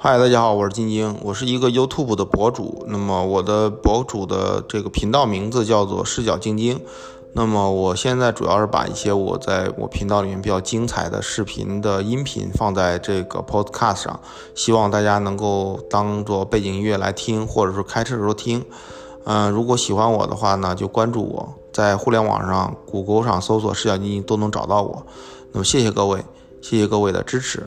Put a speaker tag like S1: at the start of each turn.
S1: 嗨，大家好，我是晶晶，我是一个 YouTube 的博主，那么我的博主的这个频道名字叫做视角晶晶。那么我现在主要是把一些我在我频道里面比较精彩的视频的音频放在这个 podcast 上，希望大家能够当做背景音乐来听，或者是开车的时候听。嗯，如果喜欢我的话呢，就关注我，在互联网上，谷歌上搜索视角晶晶都能找到我。那么谢谢各位，谢谢各位的支持。